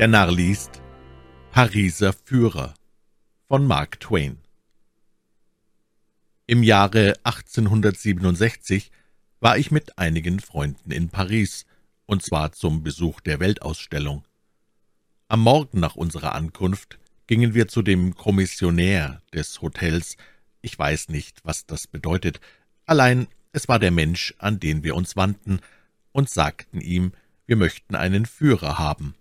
Der Narr liest Pariser Führer von Mark Twain. Im Jahre 1867 war ich mit einigen Freunden in Paris, und zwar zum Besuch der Weltausstellung. Am Morgen nach unserer Ankunft gingen wir zu dem Kommissionär des Hotels, ich weiß nicht, was das bedeutet, allein es war der Mensch, an den wir uns wandten, und sagten ihm, wir möchten einen Führer haben.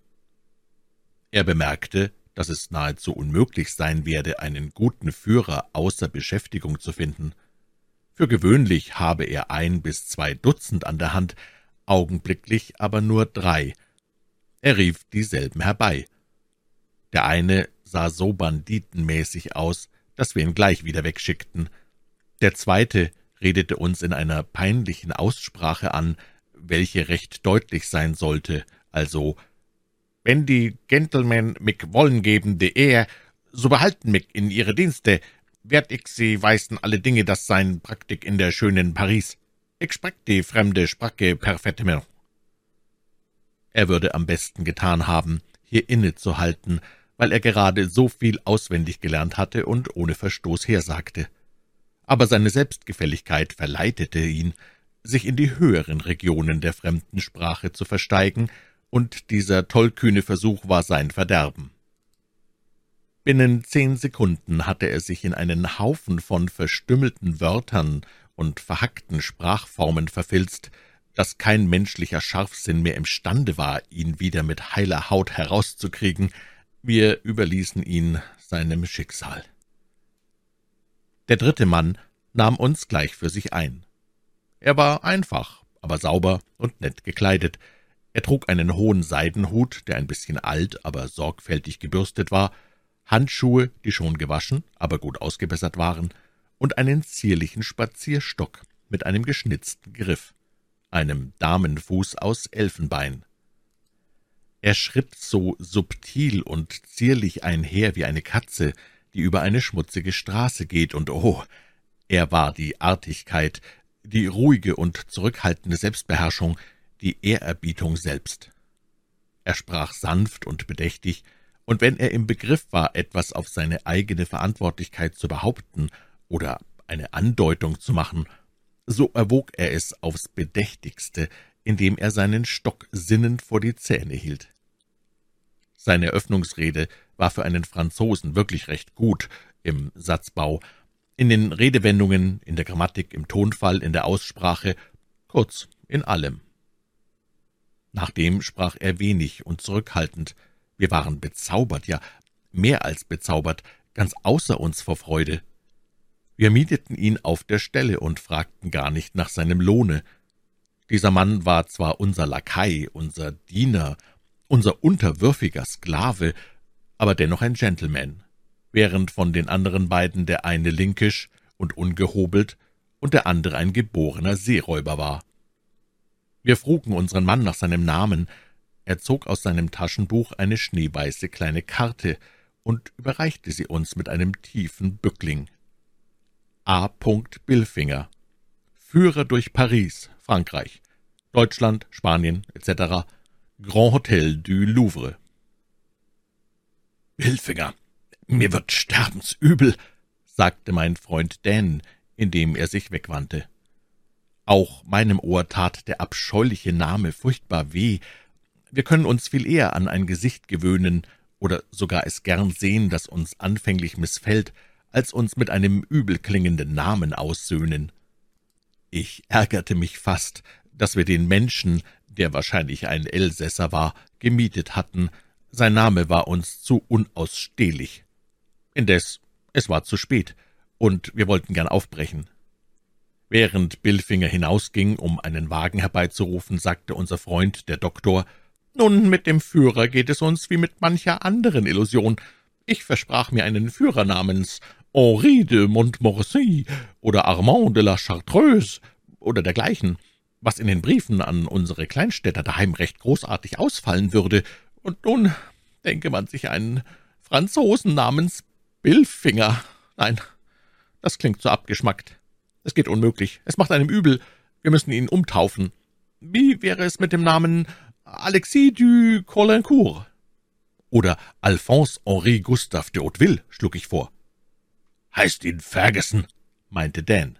Er bemerkte, dass es nahezu unmöglich sein werde, einen guten Führer außer Beschäftigung zu finden. Für gewöhnlich habe er ein bis zwei Dutzend an der Hand, augenblicklich aber nur drei. Er rief dieselben herbei. Der eine sah so banditenmäßig aus, dass wir ihn gleich wieder wegschickten. Der zweite redete uns in einer peinlichen Aussprache an, welche recht deutlich sein sollte, also wenn die Gentlemen mich wollen geben de Ehr, so behalten mich in ihre Dienste, werd ich sie weisen alle Dinge, das sein Praktik in der schönen Paris. Ich sprach die fremde Sprache perfettement. Er würde am besten getan haben, hier innezuhalten, weil er gerade so viel auswendig gelernt hatte und ohne Verstoß hersagte. Aber seine Selbstgefälligkeit verleitete ihn, sich in die höheren Regionen der fremden Sprache zu versteigen und dieser tollkühne Versuch war sein Verderben. Binnen zehn Sekunden hatte er sich in einen Haufen von verstümmelten Wörtern und verhackten Sprachformen verfilzt, dass kein menschlicher Scharfsinn mehr imstande war, ihn wieder mit heiler Haut herauszukriegen. Wir überließen ihn seinem Schicksal. Der dritte Mann nahm uns gleich für sich ein. Er war einfach, aber sauber und nett gekleidet, er trug einen hohen Seidenhut, der ein bisschen alt, aber sorgfältig gebürstet war, Handschuhe, die schon gewaschen, aber gut ausgebessert waren, und einen zierlichen Spazierstock mit einem geschnitzten Griff, einem Damenfuß aus Elfenbein. Er schritt so subtil und zierlich einher wie eine Katze, die über eine schmutzige Straße geht, und oh, er war die Artigkeit, die ruhige und zurückhaltende Selbstbeherrschung, die Ehrerbietung selbst. Er sprach sanft und bedächtig, und wenn er im Begriff war, etwas auf seine eigene Verantwortlichkeit zu behaupten oder eine Andeutung zu machen, so erwog er es aufs Bedächtigste, indem er seinen Stock sinnend vor die Zähne hielt. Seine Eröffnungsrede war für einen Franzosen wirklich recht gut im Satzbau, in den Redewendungen, in der Grammatik, im Tonfall, in der Aussprache, kurz in allem. Nachdem sprach er wenig und zurückhaltend. Wir waren bezaubert, ja, mehr als bezaubert, ganz außer uns vor Freude. Wir mieteten ihn auf der Stelle und fragten gar nicht nach seinem Lohne. Dieser Mann war zwar unser Lakai, unser Diener, unser unterwürfiger Sklave, aber dennoch ein Gentleman, während von den anderen beiden der eine linkisch und ungehobelt und der andere ein geborener Seeräuber war. Wir frugen unseren Mann nach seinem Namen. Er zog aus seinem Taschenbuch eine schneeweiße kleine Karte und überreichte sie uns mit einem tiefen Bückling. A. Billfinger Führer durch Paris, Frankreich, Deutschland, Spanien etc. Grand Hotel du Louvre. Billfinger, mir wird sterbensübel, sagte mein Freund Dan, indem er sich wegwandte. Auch meinem Ohr tat der abscheuliche Name furchtbar weh. Wir können uns viel eher an ein Gesicht gewöhnen oder sogar es gern sehen, das uns anfänglich missfällt, als uns mit einem übelklingenden Namen aussöhnen. Ich ärgerte mich fast, dass wir den Menschen, der wahrscheinlich ein Elsässer war, gemietet hatten. Sein Name war uns zu unausstehlich. Indes, es war zu spät, und wir wollten gern aufbrechen. Während Billfinger hinausging, um einen Wagen herbeizurufen, sagte unser Freund, der Doktor, »Nun, mit dem Führer geht es uns wie mit mancher anderen Illusion. Ich versprach mir einen Führer namens Henri de Montmorency oder Armand de la Chartreuse oder dergleichen, was in den Briefen an unsere Kleinstädter daheim recht großartig ausfallen würde. Und nun denke man sich einen Franzosen namens Billfinger. Nein, das klingt so abgeschmackt. Es geht unmöglich. Es macht einem übel. Wir müssen ihn umtaufen. Wie wäre es mit dem Namen Alexis du Colincourt? oder Alphonse Henri Gustave de Hauteville, schlug ich vor. Heißt ihn Ferguson, meinte Dan.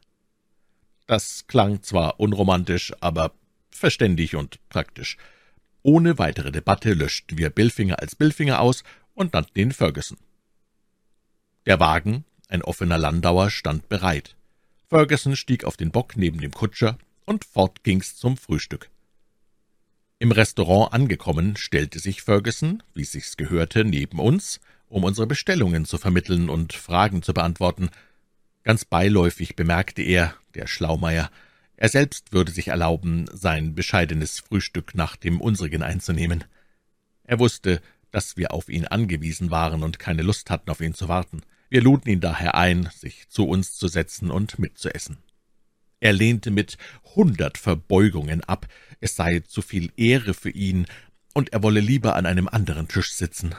Das klang zwar unromantisch, aber verständig und praktisch. Ohne weitere Debatte löschten wir Billfinger als Billfinger aus und nannten ihn Ferguson. Der Wagen, ein offener Landauer, stand bereit. Ferguson stieg auf den Bock neben dem Kutscher, und fort ging's zum Frühstück. Im Restaurant angekommen, stellte sich Ferguson, wie sich's gehörte, neben uns, um unsere Bestellungen zu vermitteln und Fragen zu beantworten. Ganz beiläufig bemerkte er, der Schlaumeier, er selbst würde sich erlauben, sein bescheidenes Frühstück nach dem unsrigen einzunehmen. Er wusste, dass wir auf ihn angewiesen waren und keine Lust hatten, auf ihn zu warten. Wir luden ihn daher ein, sich zu uns zu setzen und mitzuessen. Er lehnte mit hundert Verbeugungen ab, es sei zu viel Ehre für ihn, und er wolle lieber an einem anderen Tisch sitzen.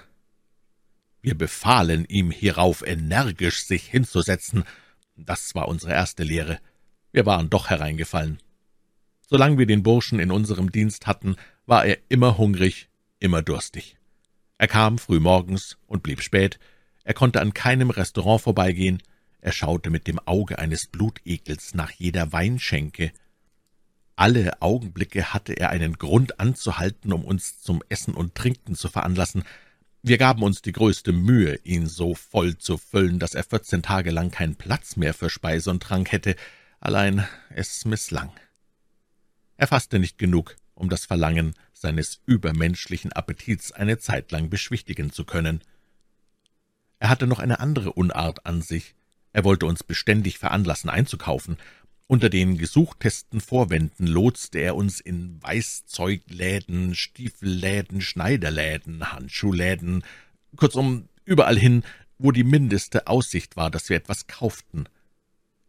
Wir befahlen ihm hierauf energisch, sich hinzusetzen. Das war unsere erste Lehre. Wir waren doch hereingefallen. Solange wir den Burschen in unserem Dienst hatten, war er immer hungrig, immer durstig. Er kam früh morgens und blieb spät, er konnte an keinem Restaurant vorbeigehen, er schaute mit dem Auge eines Blutegels nach jeder Weinschenke. Alle Augenblicke hatte er einen Grund anzuhalten, um uns zum Essen und Trinken zu veranlassen. Wir gaben uns die größte Mühe, ihn so voll zu füllen, dass er vierzehn Tage lang keinen Platz mehr für Speise und Trank hätte, allein es misslang. Er fasste nicht genug, um das Verlangen seines übermenschlichen Appetits eine Zeit lang beschwichtigen zu können. Er hatte noch eine andere Unart an sich. Er wollte uns beständig veranlassen, einzukaufen. Unter den gesuchtesten Vorwänden lotste er uns in Weißzeugläden, Stiefelläden, Schneiderläden, Handschuhläden, kurzum überall hin, wo die mindeste Aussicht war, dass wir etwas kauften.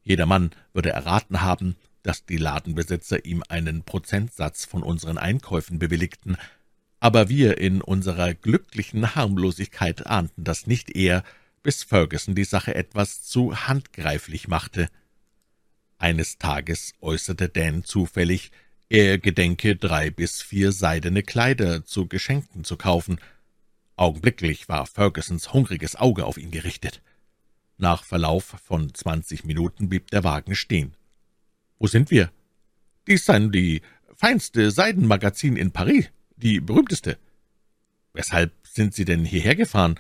Jedermann würde erraten haben, dass die Ladenbesitzer ihm einen Prozentsatz von unseren Einkäufen bewilligten, aber wir in unserer glücklichen Harmlosigkeit ahnten das nicht eher, bis Ferguson die Sache etwas zu handgreiflich machte. Eines Tages äußerte Dan zufällig, er gedenke, drei bis vier seidene Kleider zu Geschenken zu kaufen. Augenblicklich war Fergusons hungriges Auge auf ihn gerichtet. Nach Verlauf von zwanzig Minuten blieb der Wagen stehen. »Wo sind wir?« »Dies seien die feinste Seidenmagazin in Paris, die berühmteste.« »Weshalb sind Sie denn hierher gefahren?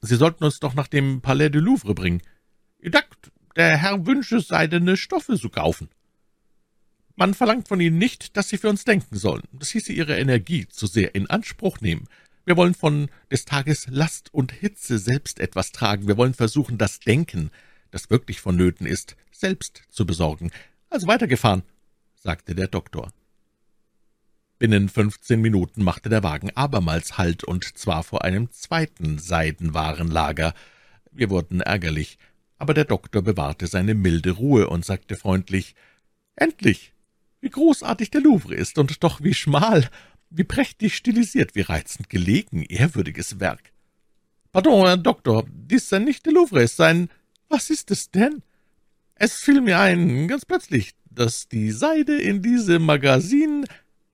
Sie sollten uns doch nach dem Palais du Louvre bringen.« »Dakt, der Herr wünsche, seidene Stoffe zu kaufen.« »Man verlangt von Ihnen nicht, dass Sie für uns denken sollen. Das hieße Ihre Energie zu sehr in Anspruch nehmen. Wir wollen von des Tages Last und Hitze selbst etwas tragen. Wir wollen versuchen, das Denken, das wirklich vonnöten ist, selbst zu besorgen. Also weitergefahren«, sagte der Doktor. Binnen fünfzehn Minuten machte der Wagen abermals Halt, und zwar vor einem zweiten Seidenwarenlager. Wir wurden ärgerlich, aber der Doktor bewahrte seine milde Ruhe und sagte freundlich, »Endlich! Wie großartig der Louvre ist, und doch wie schmal, wie prächtig stilisiert, wie reizend gelegen, ehrwürdiges Werk!« »Pardon, Herr Doktor, dies sei nicht der Louvre, es sei ein... Was ist es denn?« »Es fiel mir ein, ganz plötzlich, dass die Seide in diesem Magazin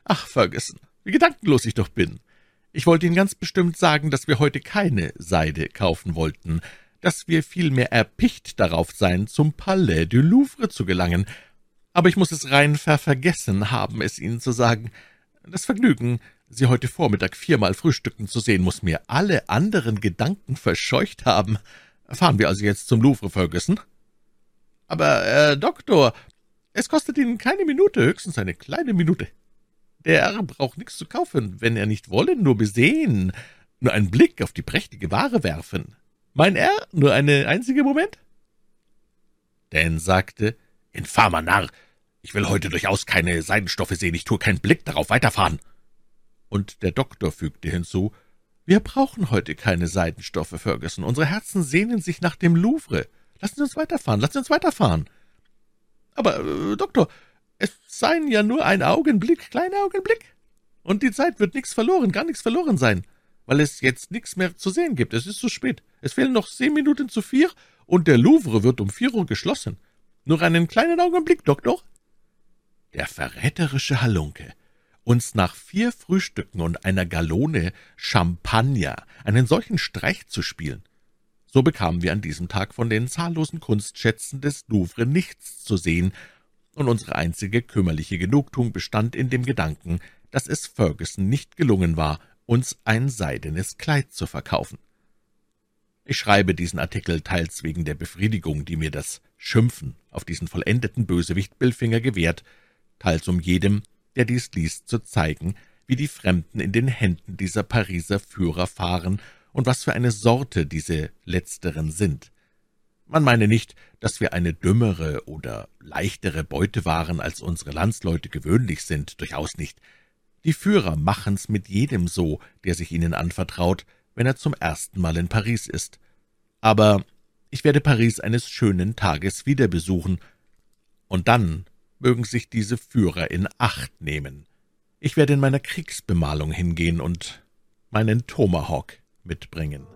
Ach, Ferguson, wie gedankenlos ich doch bin. Ich wollte Ihnen ganz bestimmt sagen, dass wir heute keine Seide kaufen wollten, dass wir vielmehr erpicht darauf seien, zum Palais du Louvre zu gelangen. Aber ich muss es rein ververgessen haben, es Ihnen zu sagen. Das Vergnügen, Sie heute Vormittag viermal frühstücken zu sehen, muss mir alle anderen Gedanken verscheucht haben. Fahren wir also jetzt zum Louvre, Ferguson? Aber, äh, Doktor, es kostet Ihnen keine Minute, höchstens eine kleine Minute. Der braucht nichts zu kaufen, wenn er nicht wolle, nur besehen, nur einen Blick auf die prächtige Ware werfen. Mein Herr, nur eine einzige Moment? Dan sagte, infamer Narr, ich will heute durchaus keine Seidenstoffe sehen, ich tue keinen Blick darauf weiterfahren. Und der Doktor fügte hinzu, wir brauchen heute keine Seidenstoffe, Ferguson. Unsere Herzen sehnen sich nach dem Louvre. Lassen Sie uns weiterfahren, lassen Sie uns weiterfahren. Aber, äh, Doktor, es seien ja nur ein Augenblick, kleiner Augenblick. Und die Zeit wird nichts verloren, gar nichts verloren sein, weil es jetzt nichts mehr zu sehen gibt. Es ist zu spät. Es fehlen noch zehn Minuten zu vier, und der Louvre wird um vier Uhr geschlossen. Nur einen kleinen Augenblick, Doktor. Der verräterische Halunke. uns nach vier Frühstücken und einer Gallone Champagner einen solchen Streich zu spielen. So bekamen wir an diesem Tag von den zahllosen Kunstschätzen des Louvre nichts zu sehen, und unsere einzige kümmerliche Genugtuung bestand in dem Gedanken, dass es Ferguson nicht gelungen war, uns ein seidenes Kleid zu verkaufen. Ich schreibe diesen Artikel teils wegen der Befriedigung, die mir das Schimpfen auf diesen vollendeten Bösewicht Billfinger gewährt, teils um jedem, der dies liest, zu zeigen, wie die Fremden in den Händen dieser Pariser Führer fahren und was für eine Sorte diese Letzteren sind. Man meine nicht, dass wir eine dümmere oder leichtere Beute waren, als unsere Landsleute gewöhnlich sind, durchaus nicht. Die Führer machen's mit jedem so, der sich ihnen anvertraut, wenn er zum ersten Mal in Paris ist. Aber ich werde Paris eines schönen Tages wieder besuchen, und dann mögen sich diese Führer in Acht nehmen. Ich werde in meiner Kriegsbemalung hingehen und meinen Tomahawk mitbringen.